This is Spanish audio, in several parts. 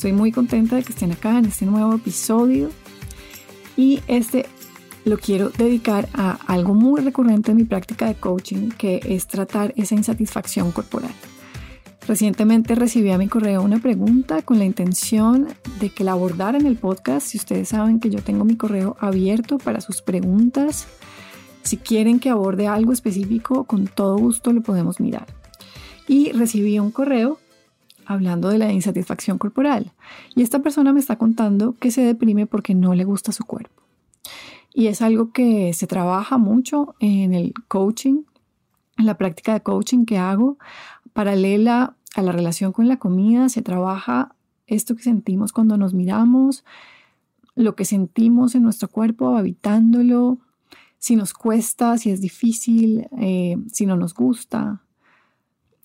Estoy muy contenta de que estén acá en este nuevo episodio. Y este lo quiero dedicar a algo muy recurrente en mi práctica de coaching, que es tratar esa insatisfacción corporal. Recientemente recibí a mi correo una pregunta con la intención de que la abordara en el podcast. Si ustedes saben que yo tengo mi correo abierto para sus preguntas, si quieren que aborde algo específico, con todo gusto lo podemos mirar. Y recibí un correo hablando de la insatisfacción corporal. Y esta persona me está contando que se deprime porque no le gusta su cuerpo. Y es algo que se trabaja mucho en el coaching, en la práctica de coaching que hago, paralela a la relación con la comida, se trabaja esto que sentimos cuando nos miramos, lo que sentimos en nuestro cuerpo, habitándolo, si nos cuesta, si es difícil, eh, si no nos gusta.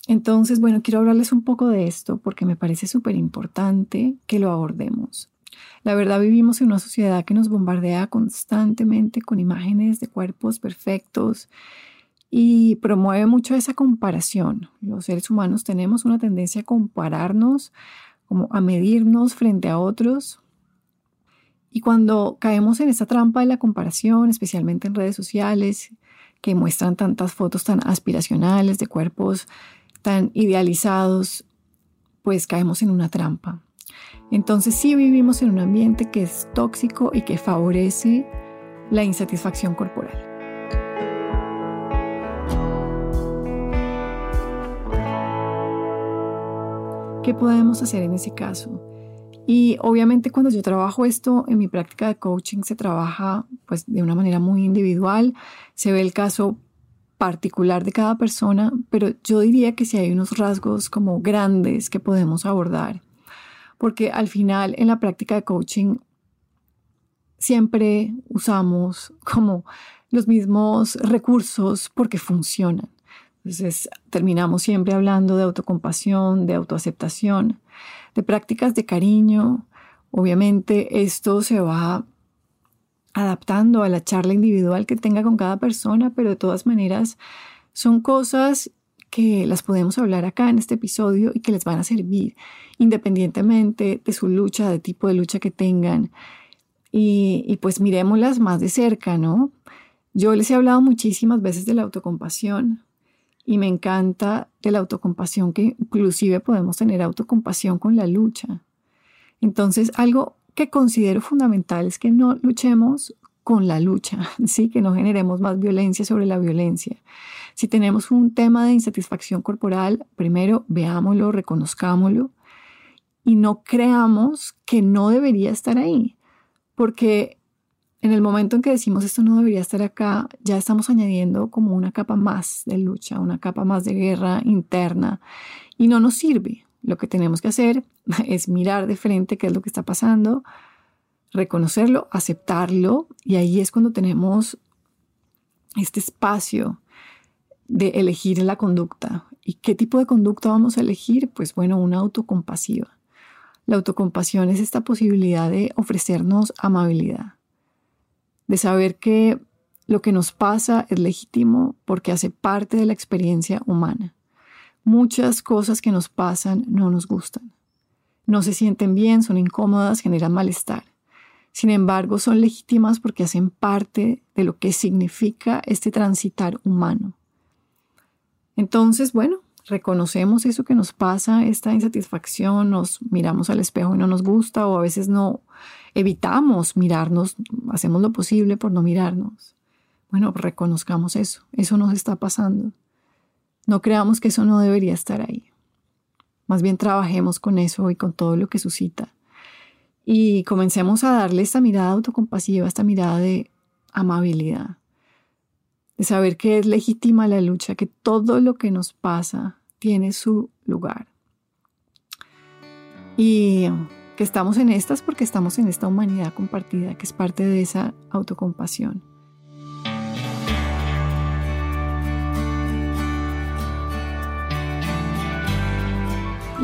Entonces, bueno, quiero hablarles un poco de esto porque me parece súper importante que lo abordemos. La verdad vivimos en una sociedad que nos bombardea constantemente con imágenes de cuerpos perfectos y promueve mucho esa comparación. Los seres humanos tenemos una tendencia a compararnos, como a medirnos frente a otros. Y cuando caemos en esa trampa de la comparación, especialmente en redes sociales, que muestran tantas fotos tan aspiracionales de cuerpos tan idealizados, pues caemos en una trampa. Entonces sí vivimos en un ambiente que es tóxico y que favorece la insatisfacción corporal. ¿Qué podemos hacer en ese caso? Y obviamente cuando yo trabajo esto en mi práctica de coaching se trabaja pues de una manera muy individual, se ve el caso particular de cada persona, pero yo diría que si hay unos rasgos como grandes que podemos abordar porque al final en la práctica de coaching siempre usamos como los mismos recursos porque funcionan. Entonces terminamos siempre hablando de autocompasión, de autoaceptación, de prácticas de cariño. Obviamente esto se va adaptando a la charla individual que tenga con cada persona, pero de todas maneras son cosas que las podemos hablar acá en este episodio y que les van a servir independientemente de su lucha, de tipo de lucha que tengan. Y, pues miremoslas más de cerca, ¿no? Yo les he hablado muchísimas veces de la autocompasión y me encanta de la autocompasión que inclusive podemos tener autocompasión con la lucha. Entonces, algo que considero fundamental es que no luchemos con la lucha, ¿sí? que no generemos más violencia sobre la violencia. Si tenemos un tema de insatisfacción corporal, primero veámoslo, reconozcámoslo y no creamos que no debería estar ahí, porque en el momento en que decimos esto no debería estar acá, ya estamos añadiendo como una capa más de lucha, una capa más de guerra interna y no nos sirve. Lo que tenemos que hacer es mirar de frente qué es lo que está pasando, reconocerlo, aceptarlo y ahí es cuando tenemos este espacio de elegir la conducta. ¿Y qué tipo de conducta vamos a elegir? Pues bueno, una autocompasiva. La autocompasión es esta posibilidad de ofrecernos amabilidad, de saber que lo que nos pasa es legítimo porque hace parte de la experiencia humana. Muchas cosas que nos pasan no nos gustan. No se sienten bien, son incómodas, generan malestar. Sin embargo, son legítimas porque hacen parte de lo que significa este transitar humano. Entonces, bueno, reconocemos eso que nos pasa, esta insatisfacción, nos miramos al espejo y no nos gusta o a veces no evitamos mirarnos, hacemos lo posible por no mirarnos. Bueno, reconozcamos eso, eso nos está pasando. No creamos que eso no debería estar ahí. Más bien trabajemos con eso y con todo lo que suscita. Y comencemos a darle esta mirada autocompasiva, esta mirada de amabilidad de saber que es legítima la lucha, que todo lo que nos pasa tiene su lugar. Y que estamos en estas porque estamos en esta humanidad compartida, que es parte de esa autocompasión.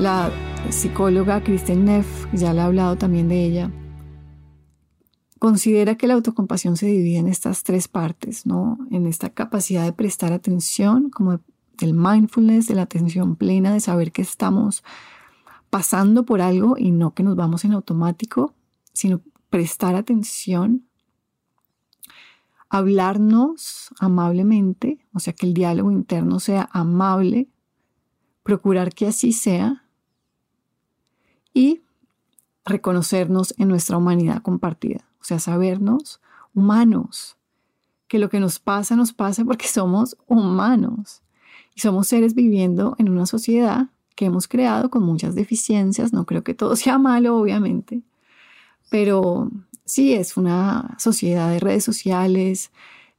La psicóloga Kristen Neff, ya le he hablado también de ella, Considera que la autocompasión se divide en estas tres partes, ¿no? En esta capacidad de prestar atención, como del mindfulness, de la atención plena, de saber que estamos pasando por algo y no que nos vamos en automático, sino prestar atención, hablarnos amablemente, o sea, que el diálogo interno sea amable, procurar que así sea y reconocernos en nuestra humanidad compartida. O sea, sabernos humanos, que lo que nos pasa nos pasa porque somos humanos. Y somos seres viviendo en una sociedad que hemos creado con muchas deficiencias, no creo que todo sea malo, obviamente, pero sí es una sociedad de redes sociales,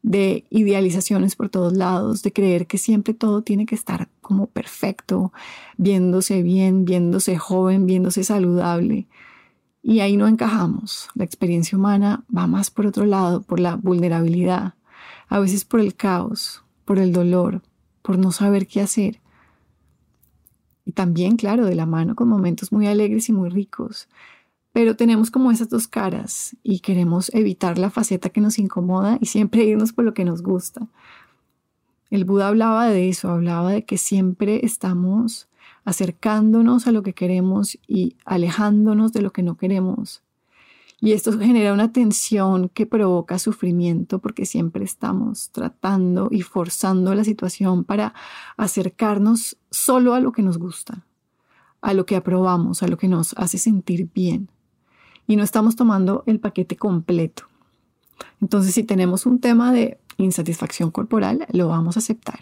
de idealizaciones por todos lados, de creer que siempre todo tiene que estar como perfecto, viéndose bien, viéndose joven, viéndose saludable. Y ahí no encajamos. La experiencia humana va más por otro lado, por la vulnerabilidad, a veces por el caos, por el dolor, por no saber qué hacer. Y también, claro, de la mano con momentos muy alegres y muy ricos. Pero tenemos como esas dos caras y queremos evitar la faceta que nos incomoda y siempre irnos por lo que nos gusta. El Buda hablaba de eso, hablaba de que siempre estamos acercándonos a lo que queremos y alejándonos de lo que no queremos. Y esto genera una tensión que provoca sufrimiento porque siempre estamos tratando y forzando la situación para acercarnos solo a lo que nos gusta, a lo que aprobamos, a lo que nos hace sentir bien. Y no estamos tomando el paquete completo. Entonces, si tenemos un tema de insatisfacción corporal, lo vamos a aceptar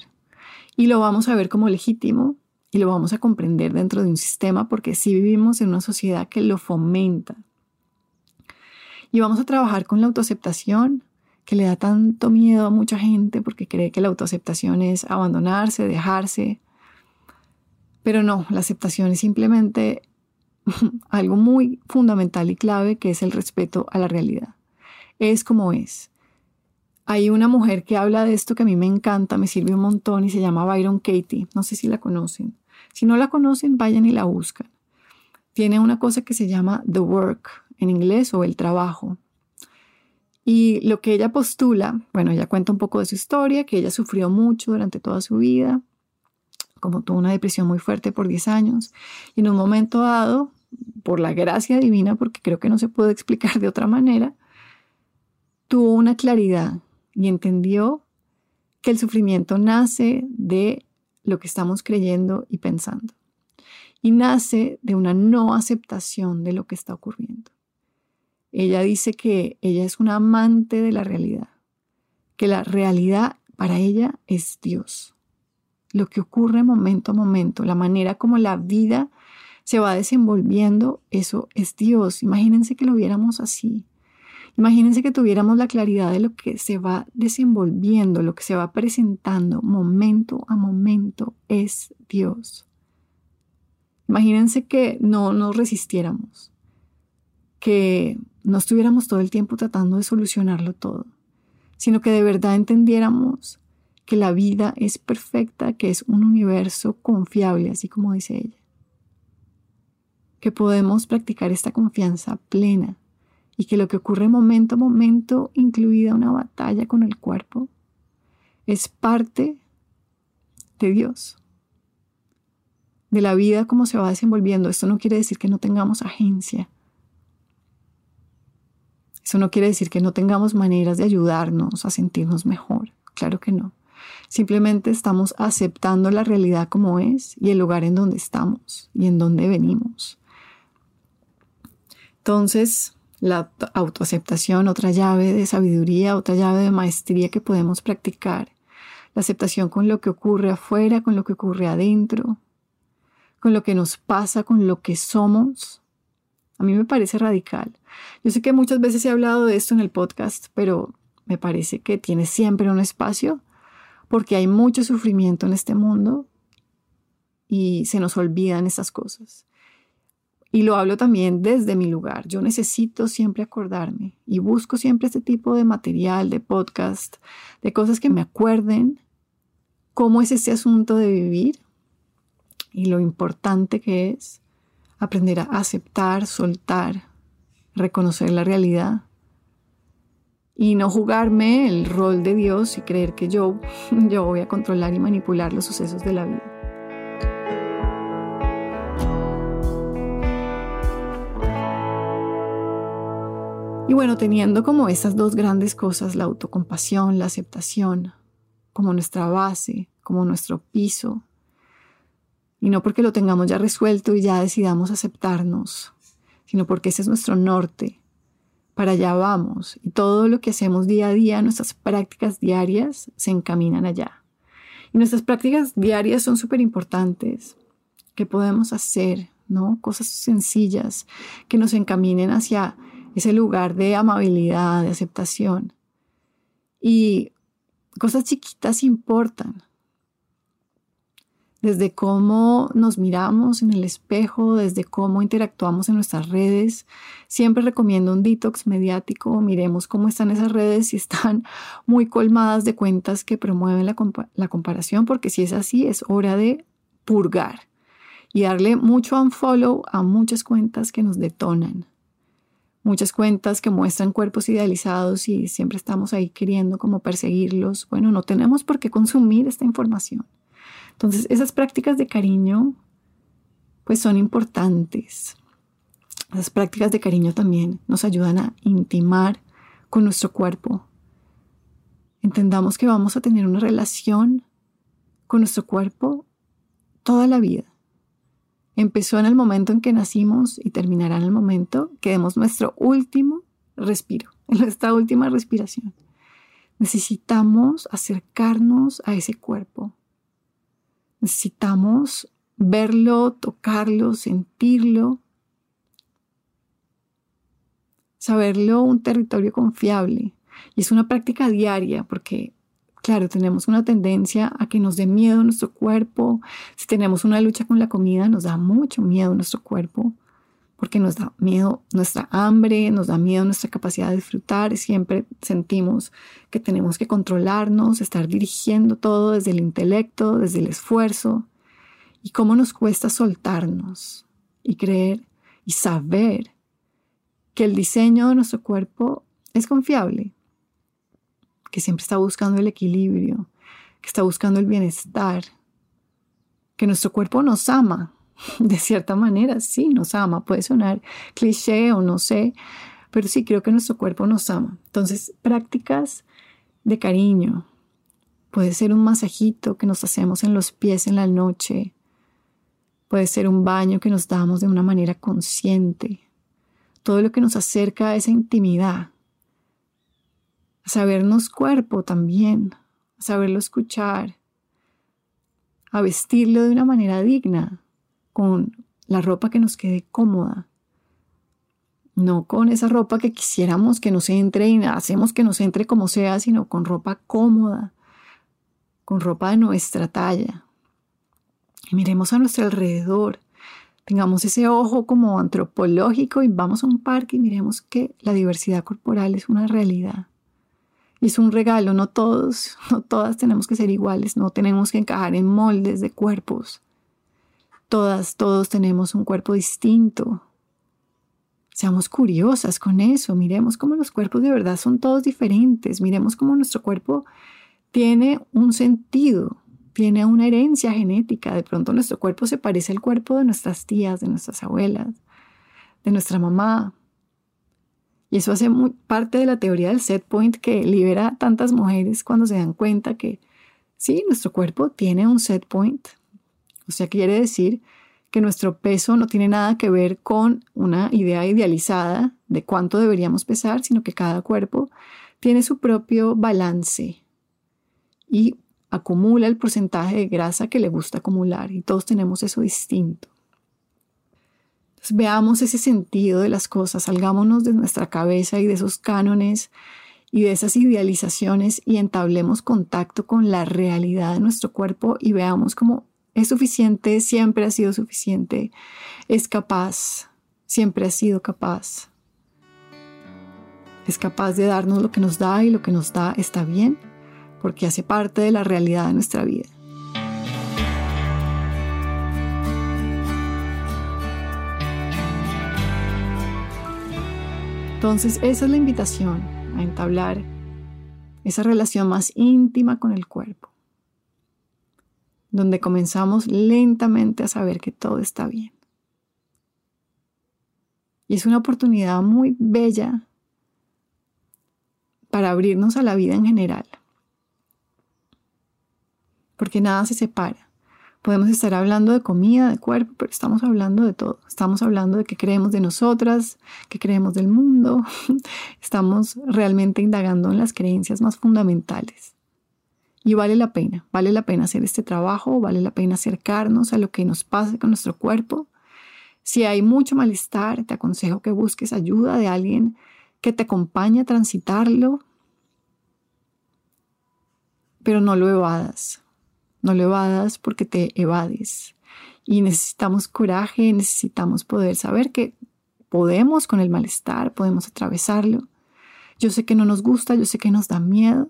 y lo vamos a ver como legítimo y lo vamos a comprender dentro de un sistema porque sí vivimos en una sociedad que lo fomenta. Y vamos a trabajar con la autoaceptación, que le da tanto miedo a mucha gente porque cree que la autoaceptación es abandonarse, dejarse. Pero no, la aceptación es simplemente algo muy fundamental y clave que es el respeto a la realidad. Es como es. Hay una mujer que habla de esto que a mí me encanta, me sirve un montón y se llama Byron Katie. No sé si la conocen. Si no la conocen, vayan y la buscan. Tiene una cosa que se llama the work en inglés o el trabajo. Y lo que ella postula, bueno, ella cuenta un poco de su historia, que ella sufrió mucho durante toda su vida, como tuvo una depresión muy fuerte por 10 años, y en un momento dado, por la gracia divina, porque creo que no se puede explicar de otra manera, tuvo una claridad y entendió que el sufrimiento nace de lo que estamos creyendo y pensando. Y nace de una no aceptación de lo que está ocurriendo. Ella dice que ella es una amante de la realidad, que la realidad para ella es Dios. Lo que ocurre momento a momento, la manera como la vida se va desenvolviendo, eso es Dios. Imagínense que lo viéramos así. Imagínense que tuviéramos la claridad de lo que se va desenvolviendo, lo que se va presentando momento a momento es Dios. Imagínense que no nos resistiéramos, que no estuviéramos todo el tiempo tratando de solucionarlo todo, sino que de verdad entendiéramos que la vida es perfecta, que es un universo confiable, así como dice ella. Que podemos practicar esta confianza plena y que lo que ocurre momento a momento, incluida una batalla con el cuerpo, es parte de Dios, de la vida como se va desenvolviendo. Esto no quiere decir que no tengamos agencia. Eso no quiere decir que no tengamos maneras de ayudarnos a sentirnos mejor. Claro que no. Simplemente estamos aceptando la realidad como es y el lugar en donde estamos y en donde venimos. Entonces, la autoaceptación, otra llave de sabiduría, otra llave de maestría que podemos practicar. La aceptación con lo que ocurre afuera, con lo que ocurre adentro, con lo que nos pasa, con lo que somos. A mí me parece radical. Yo sé que muchas veces he hablado de esto en el podcast, pero me parece que tiene siempre un espacio porque hay mucho sufrimiento en este mundo y se nos olvidan esas cosas. Y lo hablo también desde mi lugar. Yo necesito siempre acordarme y busco siempre este tipo de material, de podcast, de cosas que me acuerden cómo es este asunto de vivir y lo importante que es aprender a aceptar, soltar, reconocer la realidad y no jugarme el rol de Dios y creer que yo, yo voy a controlar y manipular los sucesos de la vida. Y bueno, teniendo como estas dos grandes cosas, la autocompasión, la aceptación, como nuestra base, como nuestro piso, y no porque lo tengamos ya resuelto y ya decidamos aceptarnos, sino porque ese es nuestro norte, para allá vamos, y todo lo que hacemos día a día, nuestras prácticas diarias, se encaminan allá. Y nuestras prácticas diarias son súper importantes. ¿Qué podemos hacer? ¿No? Cosas sencillas que nos encaminen hacia ese lugar de amabilidad, de aceptación. Y cosas chiquitas importan. Desde cómo nos miramos en el espejo, desde cómo interactuamos en nuestras redes. Siempre recomiendo un detox mediático. Miremos cómo están esas redes, si están muy colmadas de cuentas que promueven la, comparación, porque si es así, es hora de purgar y darle mucho unfollow a muchas cuentas que nos detonan muchas cuentas que muestran cuerpos idealizados y siempre estamos ahí queriendo como perseguirlos. Bueno, no tenemos por qué consumir esta información. Entonces, esas prácticas de cariño, pues son importantes. Esas prácticas de cariño también nos ayudan a intimar con nuestro cuerpo. Entendamos que vamos a tener una relación con nuestro cuerpo toda la vida empezó en el momento en que nacimos y terminará en el momento que demos nuestro último respiro, en nuestra última respiración. Necesitamos acercarnos a ese cuerpo. Necesitamos verlo, tocarlo, sentirlo, saberlo un territorio confiable. Y es una práctica diaria porque Claro, tenemos una tendencia a que nos dé miedo nuestro cuerpo. Si tenemos una lucha con la comida, nos da mucho miedo nuestro cuerpo, porque nos da miedo nuestra hambre, nos da miedo nuestra capacidad de disfrutar. Siempre sentimos que tenemos que controlarnos, estar dirigiendo todo desde el intelecto, desde el esfuerzo. Y cómo nos cuesta soltarnos y creer y saber que el diseño de nuestro cuerpo es confiable, que siempre está buscando el equilibrio, que está buscando el bienestar, que nuestro cuerpo nos ama, de cierta manera, sí, nos ama, puede sonar cliché o no sé, pero sí creo que nuestro cuerpo nos ama. Entonces, prácticas de cariño, puede ser un masajito que nos hacemos en los pies en la noche, puede ser un baño que nos damos de una manera consciente, todo lo que nos acerca a esa intimidad a sabernos cuerpo también, a saberlo escuchar, a vestirlo de una manera digna, con la ropa que nos quede cómoda. no con esa ropa que quisiéramos que nos entre y hacemos que nos entre como sea, sino con ropa cómoda, con ropa de nuestra talla. Y miremos a nuestro alrededor, tengamos ese ojo como antropológico y vamos a un parque y miremos que la diversidad corporal es una realidad. Es un regalo, no todos, no todas tenemos que ser iguales, no tenemos que encajar en moldes de cuerpos. Todas, todos tenemos un cuerpo distinto, Seamos curiosas con eso, miremos cómo los cuerpos de verdad son todos diferentes, miremos cómo nuestro cuerpo tiene un sentido, tiene una herencia genética. De pronto nuestro cuerpo se parece al cuerpo de nuestras tías, de nuestras abuelas, de nuestra mamá. Y eso hace parte de la teoría del set point que libera a tantas mujeres cuando se dan cuenta que sí, nuestro cuerpo tiene un set point. O sea, quiere decir que nuestro peso no tiene nada que ver con una idea idealizada de cuánto deberíamos pesar, sino que cada cuerpo tiene su propio balance y acumula el porcentaje de grasa que le gusta acumular y todos tenemos eso distinto. Veamos ese sentido de las cosas, salgámonos de nuestra cabeza y de esos cánones y de esas idealizaciones y entablemos contacto con la realidad de nuestro cuerpo y veamos cómo es suficiente, siempre ha sido suficiente, es capaz, siempre ha sido capaz. Es capaz de darnos lo que nos da y lo que nos da está bien, porque hace parte de la realidad de nuestra vida. Entonces, esa es la invitación a entablar esa relación más íntima con el cuerpo donde comenzamos lentamente a saber que todo está bien. Y es una oportunidad muy bella para abrirnos a la vida en general. Porque nada se separa. Podemos estar hablando de comida, de cuerpo, pero estamos hablando de todo. Estamos hablando de qué creemos de nosotras, qué creemos del mundo. Estamos realmente indagando en las creencias más fundamentales. Y vale la pena, vale la pena hacer este trabajo, vale la pena acercarnos a lo que nos pasa con nuestro cuerpo. Si hay mucho malestar, te aconsejo que busques ayuda de alguien que te acompañe a transitarlo, pero no lo evadas, no lo evadas porque te evades. Y necesitamos coraje, necesitamos poder saber que podemos con el malestar, podemos atravesarlo. Yo sé que no nos gusta, yo sé que nos da miedo,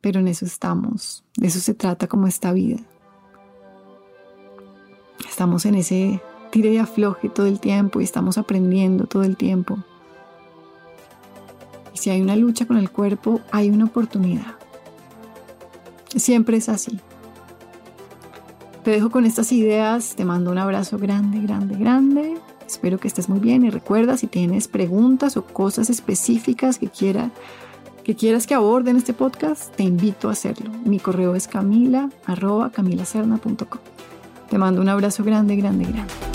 pero en eso estamos, de eso se trata como esta vida. Estamos en ese tire y afloje todo el tiempo y estamos aprendiendo todo el tiempo. Y si hay una lucha con el cuerpo, hay una oportunidad. Siempre es así. Te dejo con estas ideas, te mando un abrazo grande, grande, grande. Espero que estés muy bien y recuerda si tienes preguntas o cosas específicas que quieras que quieras que aborde en este podcast, te invito a hacerlo. Mi correo es camila. Te mando un abrazo grande, grande, grande.